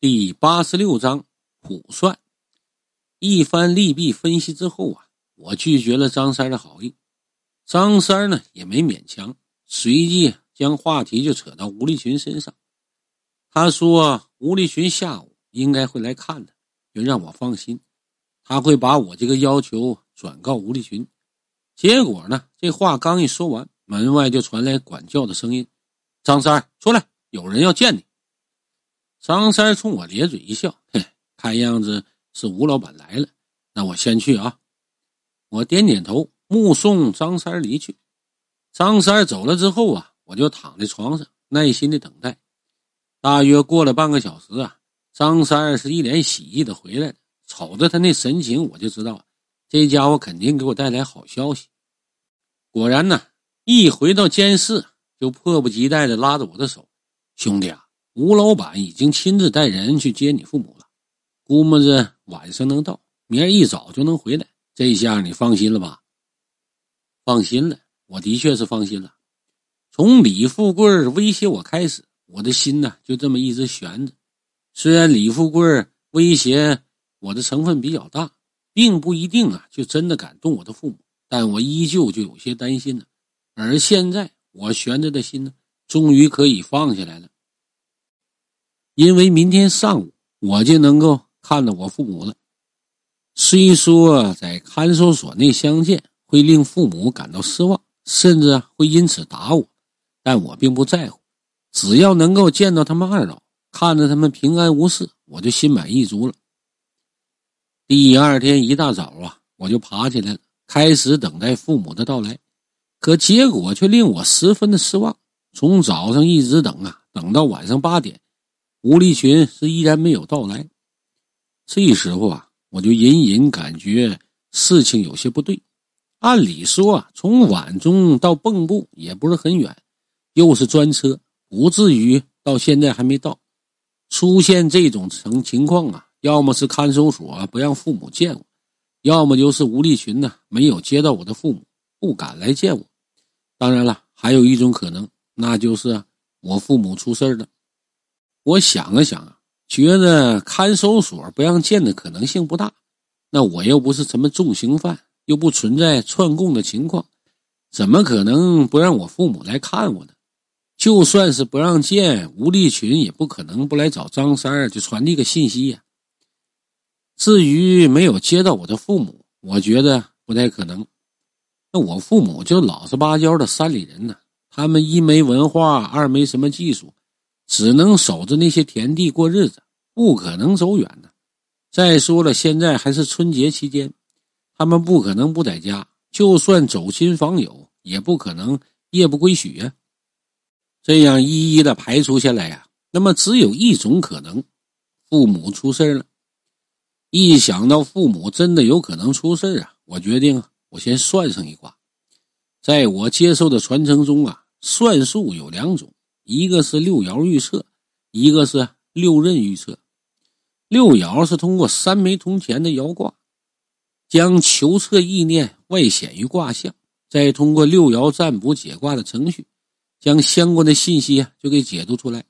第八十六章卜算。一番利弊分析之后啊，我拒绝了张三的好意。张三呢也没勉强，随即将话题就扯到吴立群身上。他说吴立群下午应该会来看他，就让我放心，他会把我这个要求转告吴立群。结果呢，这话刚一说完，门外就传来管教的声音：“张三出来，有人要见你。”张三冲我咧嘴一笑，哼，看样子是吴老板来了，那我先去啊。我点点头，目送张三离去。张三走了之后啊，我就躺在床上耐心的等待。大约过了半个小时啊，张三是一脸喜意的回来了。瞅着他那神情，我就知道这家伙肯定给我带来好消息。果然呢，一回到监室，就迫不及待的拉着我的手，兄弟啊。吴老板已经亲自带人去接你父母了，估摸着晚上能到，明儿一早就能回来。这下你放心了吧？放心了，我的确是放心了。从李富贵威胁我开始，我的心呢就这么一直悬着。虽然李富贵威胁我的成分比较大，并不一定啊就真的敢动我的父母，但我依旧就有些担心了。而现在我悬着的心呢，终于可以放下来了。因为明天上午我就能够看到我父母了。虽说在看守所内相见会令父母感到失望，甚至会因此打我，但我并不在乎。只要能够见到他们二老，看着他们平安无事，我就心满意足了。第二天一大早啊，我就爬起来了，开始等待父母的到来。可结果却令我十分的失望。从早上一直等啊，等到晚上八点。吴立群是依然没有到来，这时候啊，我就隐隐感觉事情有些不对。按理说啊，从晚中到蚌埠也不是很远，又是专车，不至于到现在还没到。出现这种情情况啊，要么是看守所不让父母见我，要么就是吴立群呢没有接到我的父母，不敢来见我。当然了，还有一种可能，那就是我父母出事了。我想了想啊，觉得看守所不让见的可能性不大。那我又不是什么重刑犯，又不存在串供的情况，怎么可能不让我父母来看我呢？就算是不让见，吴立群也不可能不来找张三儿就传递个信息呀。至于没有接到我的父母，我觉得不太可能。那我父母就老实巴交的山里人呢，他们一没文化，二没什么技术。只能守着那些田地过日子，不可能走远的。再说了，现在还是春节期间，他们不可能不在家。就算走亲访友，也不可能夜不归宿呀。这样一一的排除下来呀，那么只有一种可能：父母出事了。一想到父母真的有可能出事啊，我决定我先算上一卦。在我接受的传承中啊，算术有两种。一个是六爻预测，一个是六壬预测。六爻是通过三枚铜钱的爻卦，将求测意念外显于卦象，再通过六爻占卜解卦的程序，将相关的信息啊就给解读出来。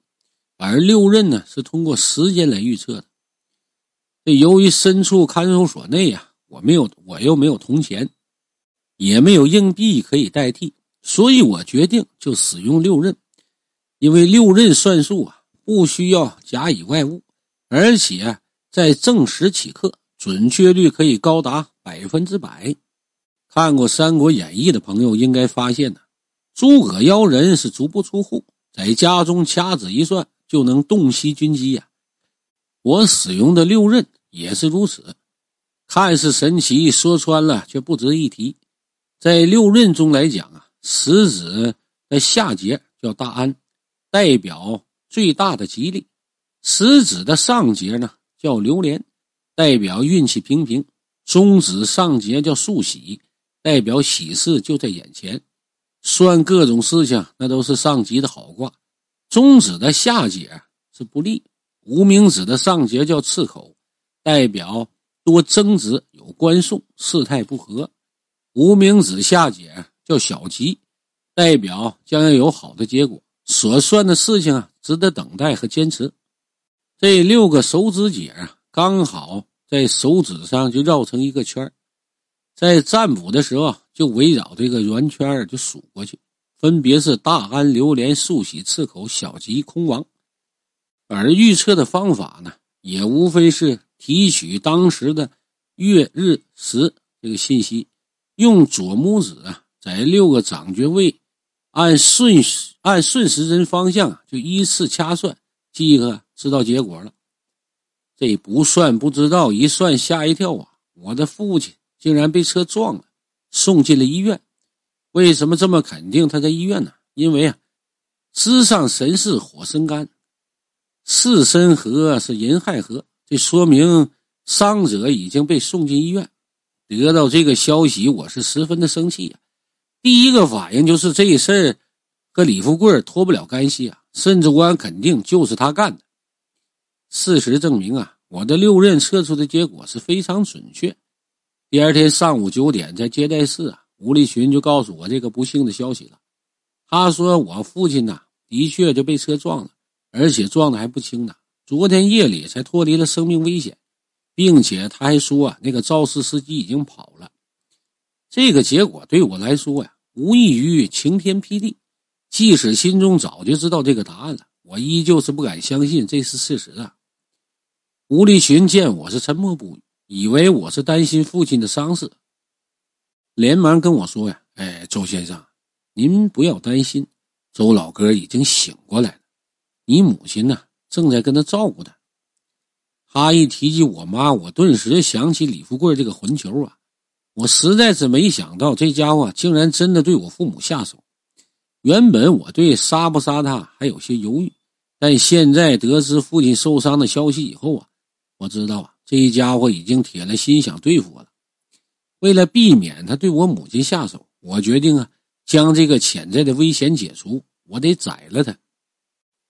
而六壬呢，是通过时间来预测的。这由于身处看守所内呀，我没有，我又没有铜钱，也没有硬币可以代替，所以我决定就使用六壬。因为六壬算术啊，不需要甲以外物，而且在正时起刻，准确率可以高达百分之百。看过《三国演义》的朋友应该发现呢，诸葛妖人是足不出户，在家中掐指一算就能洞悉军机呀。我使用的六壬也是如此，看似神奇，说穿了却不值一提。在六壬中来讲啊，食指的下节叫大安。代表最大的吉利，食指的上节呢叫榴莲，代表运气平平；中指上节叫寿喜，代表喜事就在眼前。算各种事情，那都是上级的好卦。中指的下节是不利，无名指的上节叫刺口，代表多争执有关送，事态不和。无名指下节叫小吉，代表将要有好的结果。所算的事情啊，值得等待和坚持。这六个手指节啊，刚好在手指上就绕成一个圈在占卜的时候就围绕这个圆圈就数过去，分别是大安、榴莲、寿喜、赤口、小吉、空王。而预测的方法呢，也无非是提取当时的月、日、时这个信息，用左拇指啊，在六个掌诀位按顺按顺时针方向就依次掐算，即可知道结果了。这不算不知道，一算吓一跳啊！我的父亲。竟然被车撞了，送进了医院。为什么这么肯定他在医院呢？因为啊，支上神是火生干，巳申合是寅亥合，这说明伤者已经被送进医院。得到这个消息，我是十分的生气呀。第一个反应就是这事儿和李富贵脱不了干系啊，甚至我敢肯定就是他干的。事实证明啊，我的六刃测出的结果是非常准确。第二天上午九点，在接待室啊，吴立群就告诉我这个不幸的消息了。他说：“我父亲呐，的确就被车撞了，而且撞的还不轻呢。昨天夜里才脱离了生命危险，并且他还说啊，那个肇事司机已经跑了。这个结果对我来说呀，无异于晴天霹雳。即使心中早就知道这个答案了，我依旧是不敢相信这是事实啊。”吴立群见我是沉默不语。以为我是担心父亲的伤势，连忙跟我说呀：“哎，周先生，您不要担心，周老哥已经醒过来了，你母亲呢正在跟他照顾他。”他一提及我妈，我顿时想起李富贵这个混球啊！我实在是没想到这家伙竟然真的对我父母下手。原本我对杀不杀他还有些犹豫，但现在得知父亲受伤的消息以后啊，我知道啊。这一家伙已经铁了心想对付我了。为了避免他对我母亲下手，我决定啊，将这个潜在的危险解除。我得宰了他。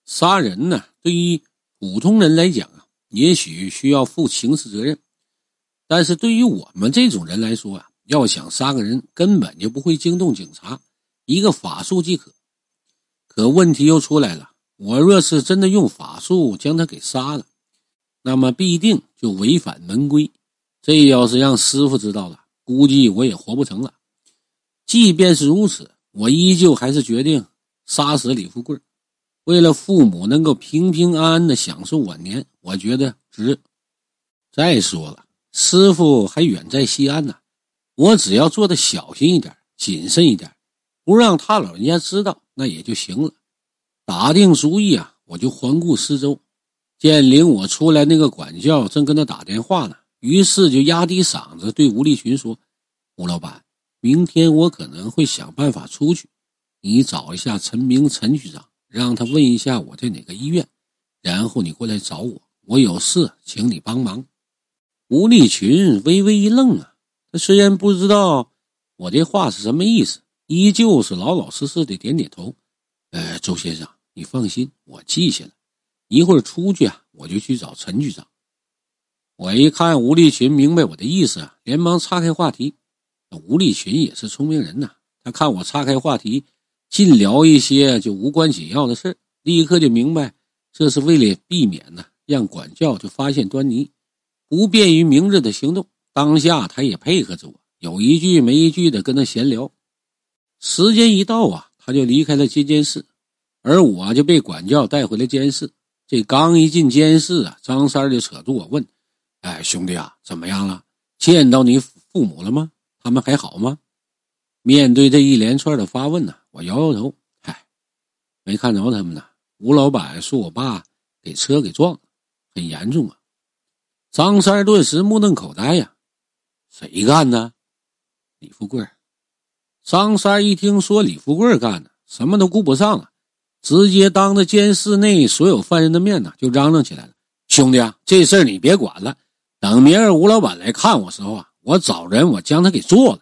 杀人呢，对于普通人来讲啊，也许需要负刑事责任，但是对于我们这种人来说啊，要想杀个人，根本就不会惊动警察，一个法术即可。可问题又出来了，我若是真的用法术将他给杀了。那么必定就违反门规，这要是让师傅知道了，估计我也活不成了。即便是如此，我依旧还是决定杀死李富贵，为了父母能够平平安安的享受晚年，我觉得值。再说了，师傅还远在西安呢，我只要做的小心一点、谨慎一点，不让他老人家知道，那也就行了。打定主意啊，我就环顾四周。见领我出来那个管教正跟他打电话呢，于是就压低嗓子对吴立群说：“吴老板，明天我可能会想办法出去，你找一下陈明陈局长，让他问一下我在哪个医院，然后你过来找我，我有事请你帮忙。”吴立群微微一愣啊，他虽然不知道我这话是什么意思，依旧是老老实实的点点头：“呃，周先生，你放心，我记下了。”一会儿出去啊，我就去找陈局长。我一看吴立群明白我的意思啊，连忙岔开话题。吴立群也是聪明人呐，他看我岔开话题，尽聊一些就无关紧要的事立刻就明白这是为了避免呢让管教就发现端倪，不便于明日的行动。当下他也配合着我，有一句没一句的跟他闲聊。时间一到啊，他就离开了接见室，而我就被管教带回了监室。这刚一进监室啊，张三就扯住我问：“哎，兄弟啊，怎么样了？见到你父母了吗？他们还好吗？”面对这一连串的发问呢，我摇摇头：“嗨，没看着他们呢。吴老板说我爸给车给撞了，很严重啊。”张三顿时目瞪口呆呀：“谁干的？李富贵。”张三一听说李富贵干的，什么都顾不上了。直接当着监室内所有犯人的面呢，就嚷嚷起来了：“兄弟啊，这事儿你别管了，等明儿吴老板来看我时候啊，我找人我将他给做了。”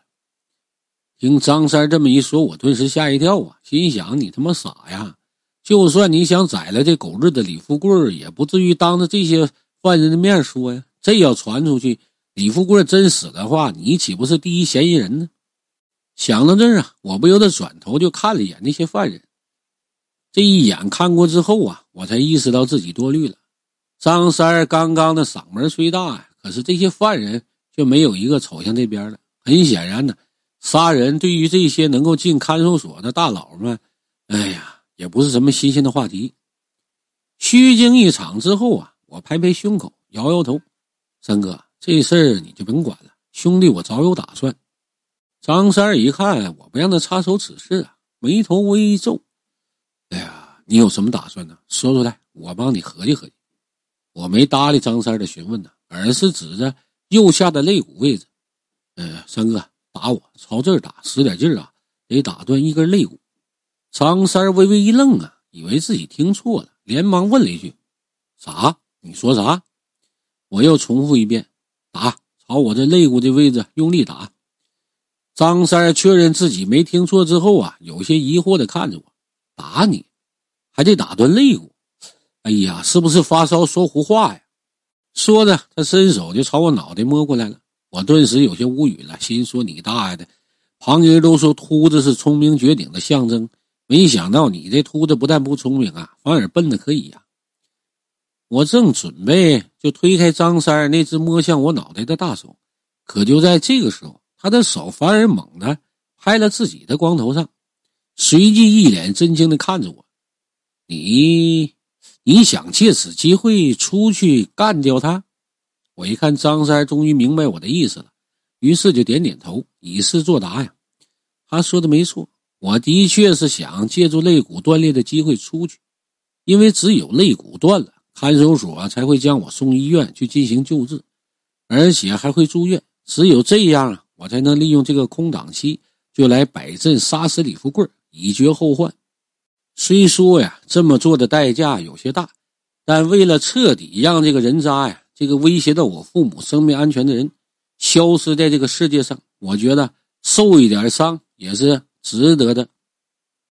听张三这么一说，我顿时吓一跳啊，心想：“你他妈傻呀！就算你想宰了这狗日的李富贵，也不至于当着这些犯人的面说呀。这要传出去，李富贵真死的话，你岂不是第一嫌疑人呢？”想到这儿啊，我不由得转头就看了一眼那些犯人。这一眼看过之后啊，我才意识到自己多虑了。张三儿刚刚的嗓门虽大呀，可是这些犯人却没有一个瞅向这边的。很显然呢，杀人对于这些能够进看守所的大佬们，哎呀，也不是什么新鲜的话题。虚惊一场之后啊，我拍拍胸口，摇摇头：“三哥，这事儿你就甭管了，兄弟，我早有打算。”张三一看我不让他插手此事啊，眉头微皱：“哎呀，你有什么打算呢？说出来，我帮你合计合计。”我没搭理张三的询问呢，而是指着右下的肋骨位置：“呃，三哥，打我，朝这儿打，使点劲儿啊，得打断一根肋骨。”张三微微一愣啊，以为自己听错了，连忙问了一句：“啥？你说啥？”我又重复一遍：“打，朝我这肋骨的位置用力打。”张三确认自己没听错之后啊，有些疑惑的看着我：“打你，还得打断肋骨？”哎呀，是不是发烧说胡话呀？说着，他伸手就朝我脑袋摸过来了。我顿时有些无语了，心说：“你大爷的！旁人都说秃子是聪明绝顶的象征，没想到你这秃子不但不聪明啊，反而笨的可以呀！”我正准备就推开张三那只摸向我脑袋的大手，可就在这个时候，他的手反而猛地拍了自己的光头上，随即一脸震惊的看着我：“你。”你想借此机会出去干掉他？我一看张三终于明白我的意思了，于是就点点头，以示作答呀。他说的没错，我的确是想借助肋骨断裂的机会出去，因为只有肋骨断了，看守所才会将我送医院去进行救治，而且还会住院。只有这样，我才能利用这个空档期，就来摆阵杀死李富贵，以绝后患。虽说呀，这么做的代价有些大，但为了彻底让这个人渣呀，这个威胁到我父母生命安全的人，消失在这个世界上，我觉得受一点伤也是值得的。